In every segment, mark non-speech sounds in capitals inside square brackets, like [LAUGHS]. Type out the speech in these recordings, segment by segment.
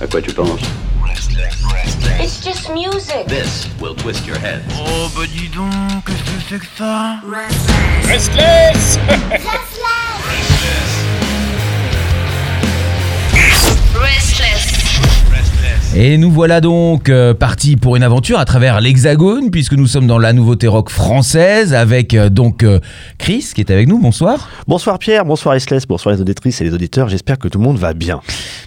À quoi tu penses It's just music. This will twist your head. Oh bah dis donc, qu'est-ce que c'est que ça Restless Restless. Et nous voilà donc euh, partis pour une aventure à travers l'Hexagone, puisque nous sommes dans la nouveauté rock française, avec euh, donc euh, Chris qui est avec nous. Bonsoir. Bonsoir Pierre, bonsoir Esles, bonsoir les auditrices et les auditeurs. J'espère que tout le monde va bien.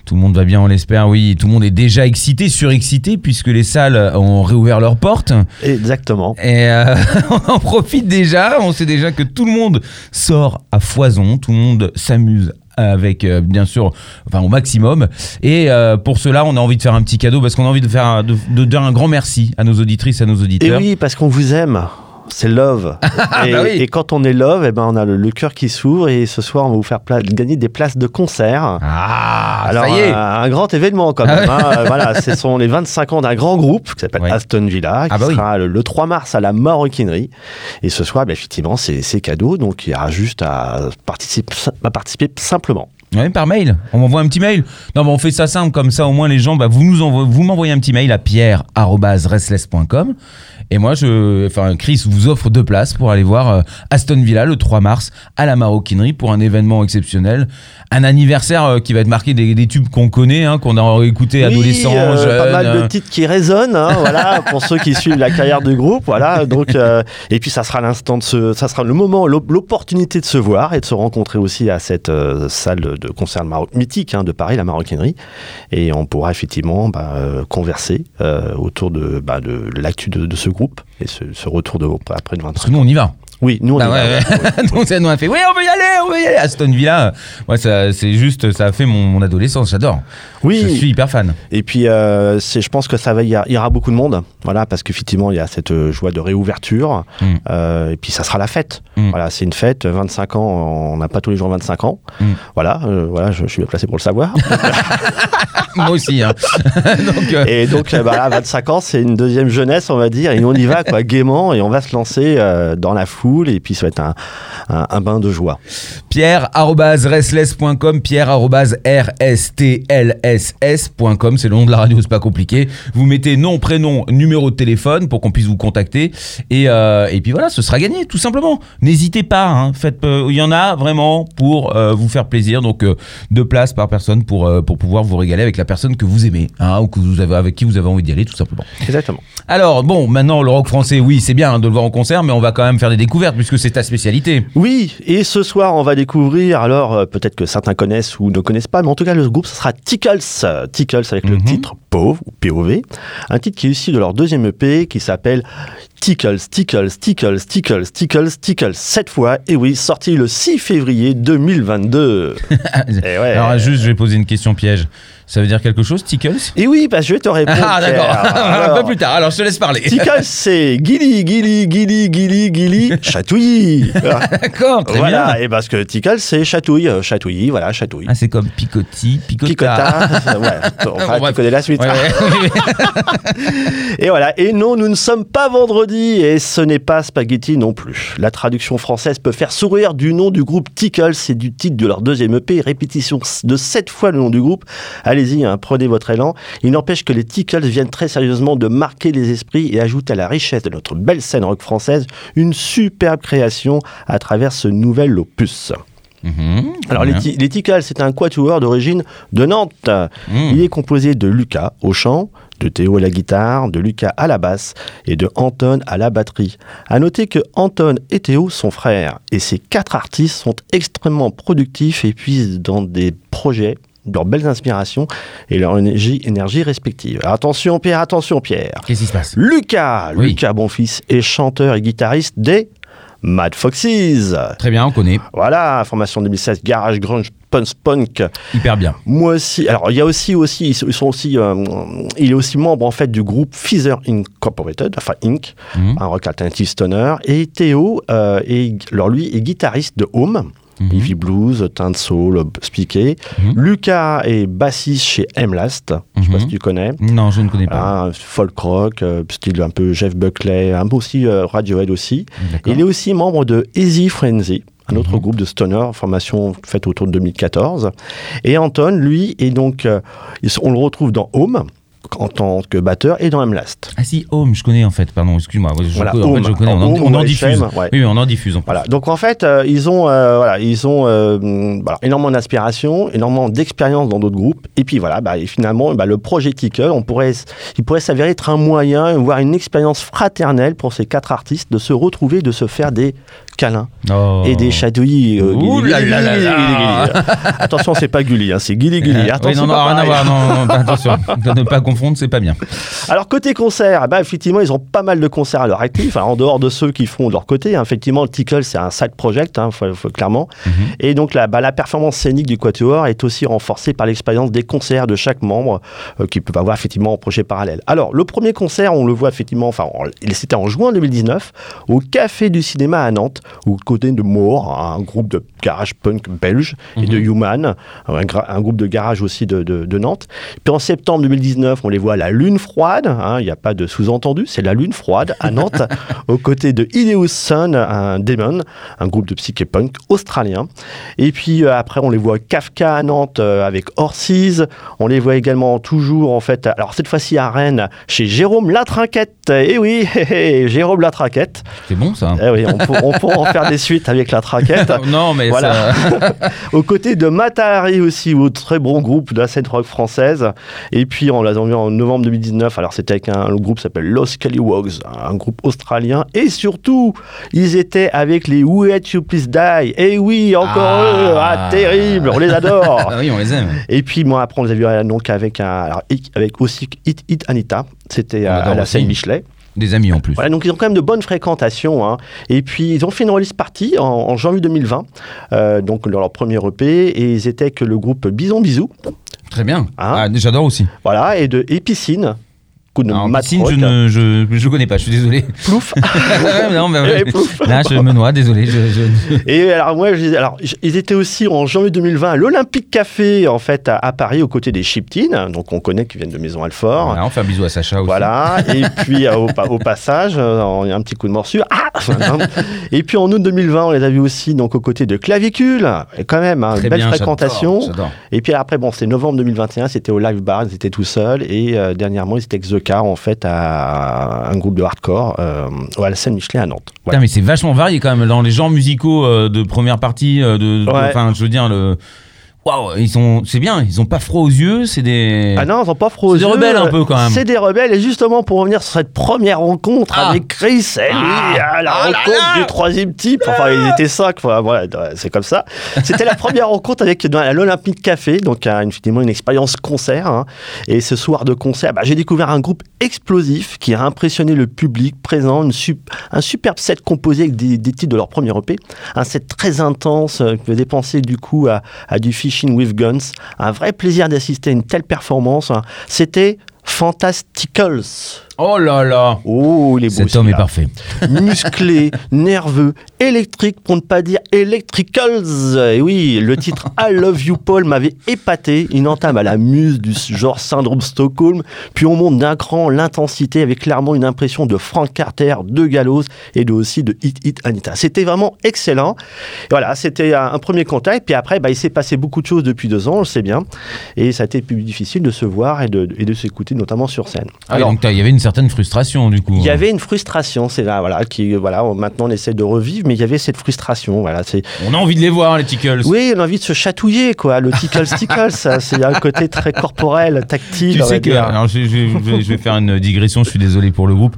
Tout le monde va bien, on l'espère, oui. Tout le monde est déjà excité, surexcité, puisque les salles ont réouvert leurs portes. Exactement. Et euh, [LAUGHS] on en profite déjà, on sait déjà que tout le monde sort à foison, tout le monde s'amuse avec euh, bien sûr enfin au maximum et euh, pour cela on a envie de faire un petit cadeau parce qu'on a envie de faire un- de, de dire un grand merci à nos auditrices à nos Et auditeurs oui, parce qu'on vous aime. C'est love. [LAUGHS] et, bah oui. et quand on est love, eh ben on a le, le cœur qui s'ouvre et ce soir on va vous faire gagner des places de concert. ah Alors ça y est un, un grand événement quand même. hein. Euh, voilà, ce sont les 25 ans d'un grand groupe qui s'appelle. Aston Villa, qui Ah bah oui. sera le, le 3 mars à la Maroquinerie. Et ce soir, ben, effectivement, c'est cadeau, donc il y aura juste à participer, à participer simplement. Ouais, par mail. On m'envoie un petit mail. Non, mais on fait ça simple, comme ça au moins les gens, bah, vous nous envoyez, vous m'envoyez un petit mail à pierre@restless.com et moi, je, enfin, Chris vous offre deux places pour aller voir euh, Aston Villa le 3 mars à la Maroquinerie pour un événement exceptionnel, un anniversaire euh, qui va être marqué des, des tubes qu'on connaît, hein, qu'on a écouté adolescents, oui, euh, jeunes. pas mal de euh, titres qui résonnent, hein, voilà, pour ceux qui suivent la carrière du groupe, voilà. Donc, euh, et puis ça sera l'instant de se, ça sera le moment, l'op- l'opportunité de se voir et de se rencontrer aussi à cette euh, salle de concert Maro- mythique hein, de Paris, la Maroquinerie, et on pourra effectivement bah, euh, converser euh, autour de, bah, de l'actu de, de ce groupe et ce, ce retour de après de 20 Parce que nous on y va. Oui, nous on Ah va, ouais, ouais. ouais. [LAUGHS] Donc ça nous a fait, oui, on veut y aller, on veut y aller. Aston Villa, moi, ça, c'est juste, ça a fait mon, mon adolescence, j'adore. Oui. Je suis hyper fan. Et puis, euh, je pense que ça va, y, a- il y aura beaucoup de monde, voilà, parce qu'effectivement, il y a cette euh, joie de réouverture, Mm. euh, et puis ça sera la fête. Mm. Voilà, c'est une fête, 25 ans, on n'a pas tous les jours 25 ans. Mm. Voilà, euh, voilà, je, je suis bien placé pour le savoir. [LAUGHS] Moi aussi. Hein. [LAUGHS] Donc, et donc, euh, bah, là, 25 ans, c'est une deuxième jeunesse, on va dire, et on y va, quoi, gaiement, et on va se lancer dans la foule, et puis ça va être un, un, un bain de joie. pierre.restless.com, pierre.rstls.com, c'est le nom de la radio, c'est pas compliqué. Vous mettez nom, prénom, numéro de téléphone pour qu'on puisse vous contacter. Et, euh, et puis voilà, ce sera gagné, tout simplement. N'hésitez pas, hein, faites, euh, il y en a vraiment pour euh, vous faire plaisir. Donc, deux places par personne pour, pour pouvoir vous régaler avec la personne que vous aimez, hein, ou que vous avez, avec qui vous avez envie d'y aller, tout simplement. Exactement. Alors, bon, maintenant, le rock français, oui, c'est bien hein, de le voir en concert, mais on va quand même faire des découvertes puisque c'est ta spécialité. Oui, et ce soir, on va découvrir, alors peut-être que certains connaissent ou ne connaissent pas, mais en tout cas, le groupe, ce sera Tickles. Tickles avec le Mhm. titre POV, ou POV, un titre qui est issu de leur deuxième EP qui s'appelle Tickles, Tickles, Tickles, Tickles, Tickles, Tickles, cette fois, et oui, sorti le 6 février 2022. [LAUGHS] et ouais. Alors, juste, je vais poser une question piège. Ça veut dire quelque chose, Tickles Et oui, bah, je vais te répondre. Ah, d'accord. [LAUGHS] Un peu plus tard. Alors, je te laisse parler. Tickles, [LAUGHS] c'est Gilly, Gilly, Gilly, Gilly, Gilly, chatouille. D'accord, très voilà, bien. et parce que Tickles, c'est chatouille, euh, chatouille, voilà, chatouille. Ah, c'est comme picotti, picota. Picota, ouais, tu connais la suite. Et voilà, et non, nous ne sommes pas vendredi et ce n'est pas spaghetti non plus. La traduction française peut faire sourire du nom du groupe Tickles et du titre de leur deuxième EP, répétition de sept fois le nom du groupe. Allez-y, hein, prenez votre élan. Il n'empêche que les Tickles viennent très sérieusement de marquer les esprits et ajoutent à la richesse de notre belle scène rock française une superbe création à travers ce nouvel opus. Mhm, Alors, Tickles, c'est un quatuor d'origine de Nantes. Mhm. Il est composé de Lucas au chant, de Théo à la guitare, de Lucas à la basse et de Anton à la batterie. À noter que Anton et Théo sont frères et ces quatre artistes sont extrêmement productifs et puisent dans des projets leurs belles inspirations et leur énergie, énergie respective. Attention Pierre, attention Pierre. Qu'est-ce qui se passe? Lucas, Oui. Lucas Bonfils est chanteur et guitariste des Mad Foxes. Très bien, on connaît. Voilà, formation 2016, garage grunge, punk, punk. Hyper bien. Moi aussi. Alors, il y a aussi, aussi, ils sont aussi, euh, il est aussi membre en fait du groupe Feather Incorporated, enfin Inc, Mhm. un rock alternative stoner. Et Théo, euh, est, alors lui, est guitariste de Home. Il vit blues, teinte soul, speaké. Mhm. Lucas est bassiste chez Emlast. Je sais pas Mhm. si tu connais. Non, je ne connais pas. Ah, folk rock, euh, style un peu Jeff Buckley, un peu aussi euh, Radiohead aussi. Il est aussi membre de Easy Frenzy, un autre Mhm. groupe de stoner, formation faite autour de 2014. Et Anton, lui, est donc, euh, on le retrouve dans Home en tant que batteur et dans M-Last. Ah si, Home, je connais en fait, pardon, excuse-moi. Je, Voilà, en fait, je connais, on en, Home on en diffuse. Ouais. Oui, on en diffuse. en. Voilà. Donc en fait, euh, ils ont, euh, voilà, ils ont euh, voilà, énormément d'inspiration, énormément d'expérience dans d'autres groupes. Et puis voilà, bah, et finalement, bah, le projet Tickle, on pourrait, il pourrait s'avérer être un moyen, voire une expérience fraternelle pour ces quatre artistes de se retrouver, de se faire des câlins Oh. et des chatouilles. Attention, c'est pas Gulli, hein, c'est Gilly Gilly. [LAUGHS] Oui, Attention, non, non, pas rien à pareil. voir, non, non, attention, [LAUGHS] ne pas confondre, c'est pas bien. Alors côté concert, eh ben, effectivement, ils ont pas mal de concerts à leur actif, hein, en dehors de ceux qui font de leur côté. hein. Effectivement, le Tickle, c'est un side project, hein, faut- faut- clairement. Mhm. Et donc la, bah, la performance scénique du Quatuor est aussi renforcée par l'expérience des concerts de chaque membre euh, qui peuvent avoir effectivement un projet parallèle. Alors le premier concert, on le voit effectivement, enfin en- c'était en juin 2019 au Café du Cinéma à Nantes, aux côtés de Moore, un groupe de garage punk belge, et de Human, un, groupe de garage aussi de, de- de Nantes. Puis en septembre 2019, on les voit à la Lune Froide, hein, il n'y a pas de sous-entendu, c'est la Lune Froide à Nantes, [LAUGHS] aux côtés de Ineos Sun, un Demon, un groupe de psyché punk australien. Et puis euh, après, on les voit Kafka à Nantes euh, avec Orsiz. On les voit également toujours, en fait, alors cette fois-ci à Rennes, chez Jérôme Latrinquette. Et oui, [LAUGHS] Jérôme Latrinquette. C'est bon ça Eh oui, on, pour- on pourra en faire des suites avec Latrinquette. [LAUGHS] Non, mais Voilà. ça... Aux côtés de Matahari aussi, au très bon groupe de la scène rock française. Et puis on l'a en novembre 2019. Alors c'était avec un le groupe s'appelle Los Callywogs, un groupe australien. Et surtout, ils étaient avec les Who Hate You Please Die. Et oui, encore Ah. eux, ah, terrible, on les adore. [LAUGHS] Ah oui, on les aime. Et puis moi après on les a vus euh, donc avec un alors, avec aussi Hit Hit Anita. C'était On à, la scène Michelet. Des amis en plus. Voilà, donc ils ont quand même de bonnes fréquentations. hein. Et puis ils ont fait une release party en, en janvier 2020, euh, donc dans leur premier EP, et ils étaient que le groupe Bison Bisou, Très bien. Hein Ah, J'adore aussi. voilà, et de Épicine. Coup de Matt piscine, je ne je, je connais pas, je suis désolé. Plouf. [LAUGHS] non, mais, Et plouf. là, je me noie, désolé. Je, je- [LAUGHS] Et alors moi, je, alors ils étaient aussi en janvier 2020 à l'Olympique Café en fait à, à Paris aux côtés des Chiptines, donc on connaît qui viennent de Maison Alfort. Voilà, on fait un bisou à Sacha aussi. Voilà, [LAUGHS] et puis euh, au, au passage, euh, on- il y a un petit coup de morsure. Ah et puis en août 2020, on les a vus aussi donc aux côtés de Clavicule, et quand même, hein, Très belle bien, fréquentation. Et puis après, bon, c'était novembre 2021, c'était au Live Bar, ils étaient tout seuls, et euh, dernièrement, ils étaient avec The Car, en fait, à un groupe de hardcore, euh, à la scène Michelin à Nantes. Voilà. Putain, mais c'est vachement varié quand même dans les genres musicaux euh, de première partie. euh, de, de- Ouais. Enfin, je veux dire, le. Waouh, ils sont, c'est bien, ils ont pas froid aux yeux, c'est des. Ah non, ils sont pas froid C'est des aux yeux. rebelles un peu, quand même. C'est des rebelles. Et justement, pour revenir sur cette première rencontre Ah. avec Chris, et lui, Ah. à la Ah rencontre du troisième type. Enfin, ils étaient cinq. Voilà, voilà, c'est comme ça. C'était la première rencontre avec l'Olympique Café, donc un- effectivement une expérience concert. hein. Et ce soir de concert, bah, j'ai découvert un groupe explosif qui a impressionné le public présent, une sup- un superbe set composé avec des, des titres de leur premier EP, un set très intense qui faisait penser du coup à, à du With Guns, un vrai plaisir d'assister à une telle performance. C'était Fantasticals. Oh là là Oh, il est beau Cet homme est parfait. [LAUGHS] Musclé, nerveux, électrique pour ne pas dire Electricals. Et oui, le titre [LAUGHS] I Love You Paul m'avait épaté. Une entame à la muse du genre syndrome Stockholm. Puis on monte d'un cran l'intensité avec clairement une impression de Frank Carter, de Gallows et de, aussi de Hit Hit Anita. C'était vraiment excellent. Et voilà, c'était un, un premier contact. Puis après, bah, il s'est passé beaucoup de choses depuis deux ans, on le sait bien. Et ça a été plus difficile de se voir et de, et de s'écouter, notamment sur scène. Ah donc t'as- il y avait une certaine frustration du coup. Il y avait une frustration, c'est là, voilà, qui, voilà, maintenant on essaie de revivre, mais il y avait cette frustration, voilà, c'est. On a envie de les voir, les Tickles. Oui, on a envie de se chatouiller, quoi. Le tickle tickle, ça, c'est un côté très corporel, tactile. Tu sais que, dire. alors je, je- je vais- je vais faire une digression, je suis désolé pour le groupe.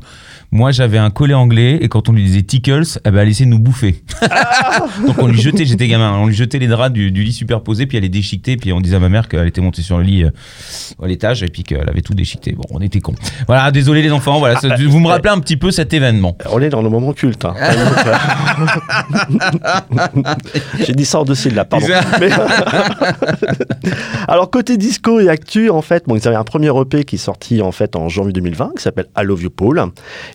Moi, j'avais un collet anglais et quand on lui disait Tickles, eh ben, elle essayait de nous bouffer. Ah. [LAUGHS] Donc on lui jetait, j'étais gamin, on lui jetait les draps du, du lit superposé, puis elle les déchiquetait, puis on disait à ma mère qu'elle était montée sur le lit euh, à l'étage et puis qu'elle avait tout déchiqueté. Bon, on était cons. Voilà, désolé les enfants, voilà, ça- vous me [LAUGHS] rappelez un petit peu cet événement. On est dans le moment culte. hein. [LAUGHS] J'ai dit ça en deux syllabes, pardon. Mais- Alors côté disco et actu, en fait, bon, ils avaient un premier EP qui est sorti en fait en janvier 2020, qui s'appelle I Love You Paul.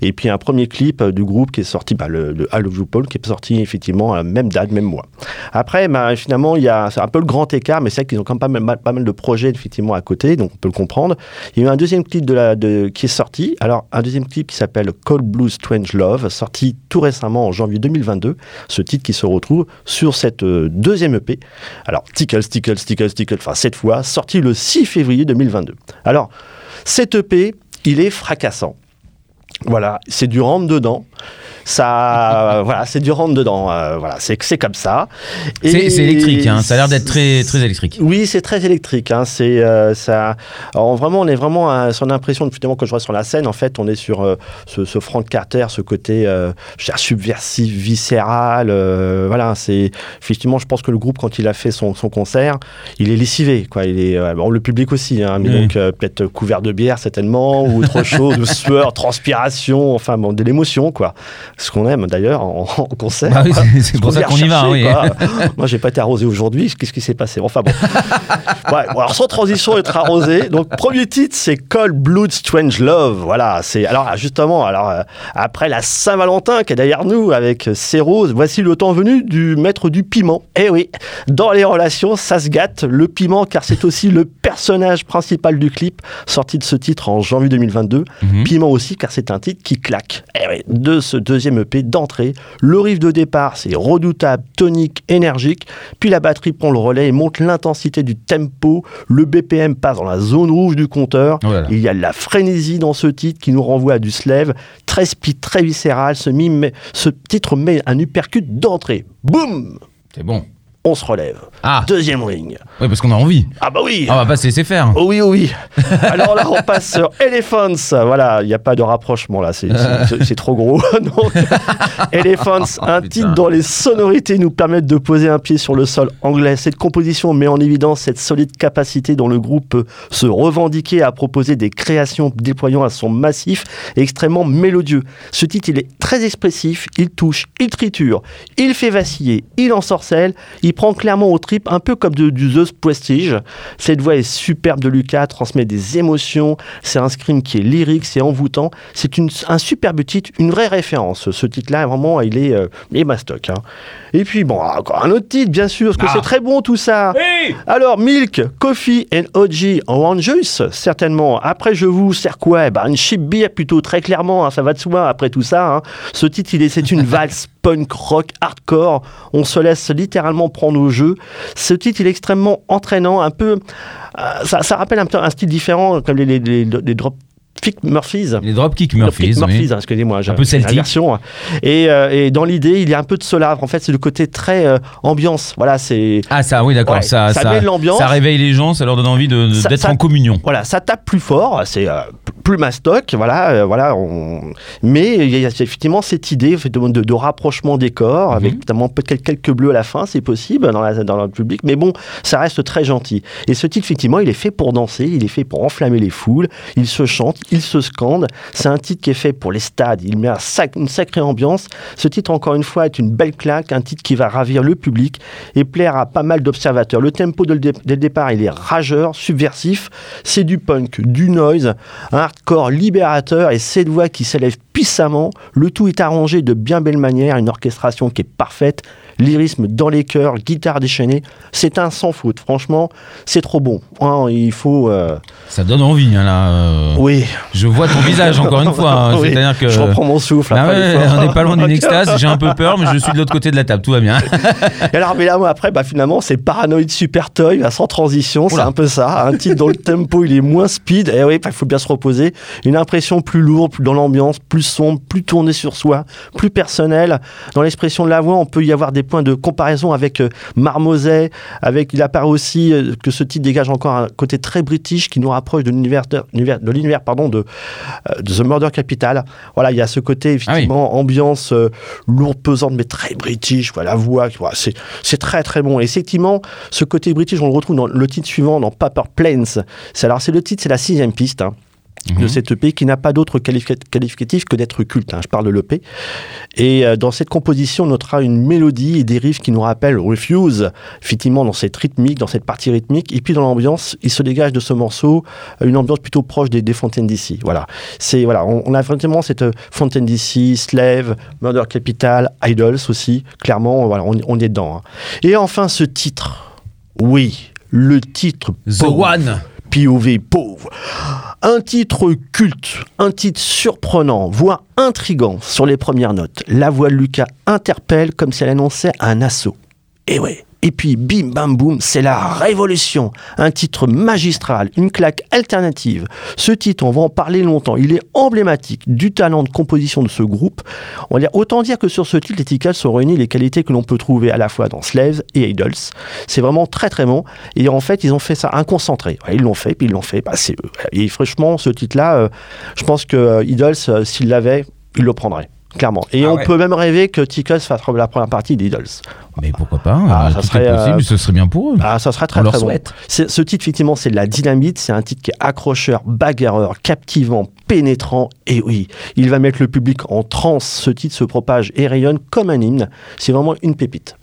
Et puis un premier clip euh, du groupe qui est sorti, bah, le, le Love You Paul, qui est sorti effectivement à la même date, même mois. Après, bah, finalement, il y a un peu le grand écart, mais c'est vrai qu'ils ont quand même pas mal, de projets effectivement à côté, donc on peut le comprendre. Il y a eu un deuxième clip qui est sorti. Alors, un deuxième clip qui s'appelle Cold Blue Strange Love, sorti tout récemment en janvier 2022. Ce titre qui se retrouve sur cette euh, deuxième EP. Alors, Tickle, Tickle, Tickle, Tickle, enfin, cette fois, sorti le 6 février 2022. Alors, cet EP, il est fracassant. Voilà, c'est du rentre dedans. Ça, [LAUGHS] voilà, c'est du rentre dedans. euh, voilà, c'est c'est comme ça. C'est électrique, hein. ça a l'air d'être très, très électrique. oui, c'est très électrique. Hein. C'est euh, ça. Alors, vraiment, on est vraiment à son impression. Finalement, quand je vois sur la scène, en fait, on est sur euh, ce, ce Frank Carter, ce côté subversif, viscéral. voilà, c'est effectivement. Je pense que le groupe, quand il a fait son, son concert, il est lessivé. Quoi. Il est bon, le public aussi, hein, mais Oui. donc peut-être couvert de bière certainement ou autre [LAUGHS] chose, de sueur, transpiration, enfin bon, de l'émotion, quoi. Ce qu'on aime d'ailleurs en, en concert. Ah oui, [LAUGHS] c'est- pour ça qu'on y va, oui. [LAUGHS] Moi, j'ai pas été arrosé aujourd'hui. Qu'est-ce qui s'est passé? Enfin bon. [LAUGHS] Ouais, bon, alors sans transition, être arrosé. Donc premier titre, c'est Cold Blood Strange Love. Voilà. C'est alors justement, alors euh, après la Saint-Valentin qui est derrière nous avec euh, ces roses, voici le temps venu du maître du piment. Eh oui, dans les relations, ça se gâte le piment car c'est aussi le personnage principal du clip sorti de ce titre en janvier 2022. Mhm. Piment aussi car c'est un titre qui claque. Eh de ce deuxième EP d'entrée, le riff de départ c'est redoutable, tonique, énergique, puis la batterie prend le relais et monte l'intensité du tempo, le BPM passe dans la zone rouge du compteur, il y a de la frénésie dans ce titre qui nous renvoie à du slave, très speed, très viscéral, ce, mime- ce titre met un uppercut d'entrée. Boum! C'est bon. On se relève. Ah, Deuxième ring. ouais, parce qu'on a envie. Ah bah oui Ah, on va pas se laisser faire. Oh oui, oh oui. [LAUGHS] Alors là, on passe sur Elephants. Voilà, il n'y a pas de rapprochement là, c'est- trop gros. [LAUGHS] Donc, Elephants, [LAUGHS] un Putain. titre dont les sonorités nous permettent de poser un pied sur le sol anglais. Cette composition met en évidence cette solide capacité dont le groupe peut se revendiquer à proposer des créations déployant un son massif et extrêmement mélodieux. Ce titre, il est très expressif, il touche, il triture, il fait vaciller, il ensorcelle, il prend clairement au trip, un peu comme de- du The Prestige. Cette voix est superbe de Lucas, transmet des émotions, c'est un scream qui est lyrique, c'est envoûtant, c'est une- un superbe titre, une vraie référence. Ce titre-là, vraiment, il est, euh, il est mastoc. hein. Et puis, bon, encore un autre titre, bien sûr, parce que Ah. c'est très bon tout ça. Alors, Milk, Coffee and OG Orange Juice, certainement. Après, je vous sers quoi? Eh ben, Une cheap beer plutôt, très clairement, hein, ça va de soi après tout ça. hein. Ce titre, il est, c'est une [LAUGHS] valse punk rock hardcore. On se laisse littéralement prendre au jeu. Ce titre, il est extrêmement entraînant, un peu. euh, ça, ça rappelle un peu un style différent, comme les, les, Murphys. Les Dropkick Dropkick Murphys, oui. Murphys, hein, excusez-moi, Un peu celtique. l'inversion, hein. Et, euh, et dans l'idée, il y a un peu de solar. En fait, c'est le côté très euh, ambiance. Voilà, c'est Ah, ça, oui, d'accord. Ouais, ça, ça ça, l'ambiance. ça réveille les gens, ça leur donne envie de- de- Ça- d'être en communion. voilà, ça tape plus fort, c'est euh, plus mastoc, voilà, voilà. On... Mais il y a effectivement cette idée de, de, de rapprochement des corps, Mhm. avec notamment peut-être quelques bleus à la fin, c'est possible dans, la, dans le public, mais bon, ça reste très gentil. Et ce titre, effectivement, il est fait pour danser, il est fait pour enflammer les foules, il se chante, il se scande. C'est un titre qui est fait pour les stades, il met un sac- une sacrée ambiance. Ce titre, encore une fois, est une belle claque, un titre qui va ravir le public et plaire à pas mal d'observateurs. Le tempo dès le départ, il est rageur, subversif. C'est du punk, du noise, un hardcore libérateur et cette voix qui s'élève puissamment. Le tout est arrangé de bien belle manière, une orchestration qui est parfaite, lyrisme dans les chœurs, guitare déchaînée. C'est un sans faute, franchement, c'est trop bon. Hein, il faut. euh, Ça donne envie, hein, là. euh. Oui, Je vois ton visage, encore une fois. hein. [LAUGHS] Oui, C'est-à-dire que. je reprends mon souffle. Ah ouais, on n'est pas loin d'une extase, [LAUGHS] j'ai un peu peur, mais je suis de l'autre côté de la table, tout va bien. [LAUGHS] Et alors, mais là, moi, après, bah, finalement, c'est Paranoid Super Toy, sans transition, c'est un peu ça. Un titre dont le tempo, il est moins speed. Et oui, bah, il faut bien se reposer. Une impression plus lourde, plus dans l'ambiance, plus sombre, plus tournée sur soi, plus personnelle. Dans l'expression de la voix, on peut y avoir des points de comparaison avec euh, Marmoset. Avec, il apparaît aussi euh, que ce titre dégage encore un côté très british qui nous rapproche de l'univers de, l'univers- de l'univers, pardon, de, euh, de The Murder Capital. Voilà, il y a ce côté, effectivement, ambiance euh, lourde, pesante, mais très british. Voilà, la voix, voilà, c'est c'est très très bon. Et effectivement, ce côté british, on le retrouve dans le titre suivant, dans Paper Planes. C'est alors c'est le titre, c'est la sixième piste. hein. De Mhm. cette EP qui n'a pas d'autre qualifica- qualificatif que d'être culte. hein. Je parle de l'EP. Et euh, dans cette composition, on notera une mélodie et des riffs qui nous rappellent Refuse, effectivement, dans cette rythmique, dans cette partie rythmique. Et puis dans l'ambiance, il se dégage de ce morceau euh, une ambiance plutôt proche des, des Fontaines d'ici. Voilà. C'est, voilà, on, on a vraiment cette euh, Fontaine d'ici, Slave, Murder Capital, Idols aussi. Clairement, voilà, on, on est dedans. hein. Et enfin, ce titre. Oui, le titre. The. One. POV pauvre. Un titre culte, un titre surprenant, voire intrigant sur les premières notes. La voix de Lucas interpelle comme si elle annonçait un assaut. Et ouais. Et puis bim bam boum, c'est la révolution. Un titre magistral, une claque alternative. Ce titre, on va en parler longtemps. Il est emblématique du talent de composition de ce groupe. On va autant dire que sur ce titre, les Ticals sont réunis les qualités que l'on peut trouver à la fois dans Slaves et Idols. C'est vraiment très très bon. Et en fait, ils ont fait ça un concentré. Ils l'ont fait, puis ils l'ont fait. Bah, eux. Et franchement, ce titre-là, euh, je pense que euh, Idols, euh, s'il l'avait, il le prendrait. Clairement. Et Ah on ouais. peut même rêver que Ticals fasse la première partie d'Idols. Mais pourquoi pas Ah, euh, ça serait, est possible, euh, ce serait bien pour eux. Ah, ça serait très On très bon. Ce titre, effectivement, c'est de la dynamite. C'est un titre qui est accrocheur, bagarreur, captivant, pénétrant. Et oui, il va mettre le public en transe. Ce titre se propage et rayonne comme un hymne. C'est vraiment une pépite.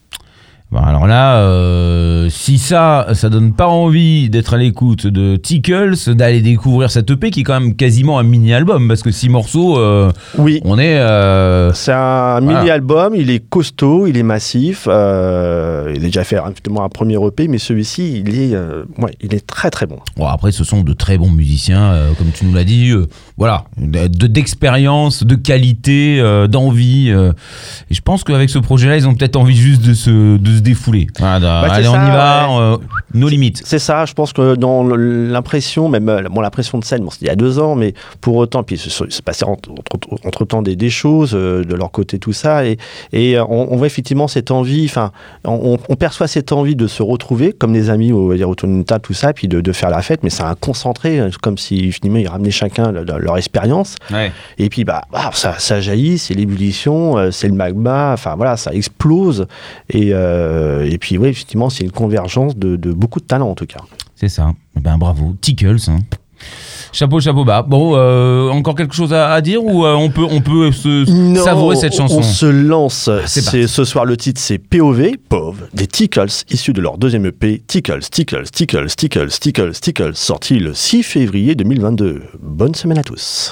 Bon, alors là, euh, si ça, ça donne pas envie d'être à l'écoute de Tickles, d'aller découvrir cette EP qui est quand même quasiment un mini-album, parce que six morceaux, euh, Oui. on est... euh, C'est un Voilà. mini-album, il est costaud, il est massif. il a déjà fait un premier EP, mais celui-ci, il est, ouais, il est très très bon. Bon, après, ce sont de très bons musiciens, comme tu nous l'as dit. voilà, de- de- d'expérience, de, qualité, d'envie. et je pense qu'avec ce projet-là, ils ont peut-être envie juste de se, de se défouler. Voilà, de- Bah, c'est allez, on y va, euh, nos limites. C'est ça, je pense que dans l'impression, même euh, bon, l'impression de scène, bon, c'était il y a deux ans, mais pour autant, puis il se, passait entre, entre- entre-temps des, des choses euh, de leur côté, tout ça, et, et on, on voit effectivement cette envie, enfin, on, on perçoit cette envie de se retrouver comme des amis, on va dire autour d'une table, tout ça, puis de, de faire la fête, mais c'est un concentré, comme si finalement ils ramenaient chacun leur, leur expérience, et puis bah, bah, ça, ça jaillit, c'est l'ébullition, c'est le magma, enfin voilà, ça explose, et, euh, et puis oui, effectivement, c'est une convergence de, de beaucoup de talents en tout cas. C'est ça. Eh Ben bravo, Tickles. hein. Chapeau, chapeau bas. Bon, euh, encore quelque chose à, à dire ou euh, on peut, on peut se Non, savourer cette chanson? On se lance. C'est ce soir le titre, c'est POV, POV, des Tickles, issus de leur deuxième EP, Tickles, Tickles, Tickles, Tickles, Tickles, Tickles, sorti le 6 février 2022. Bonne semaine à tous.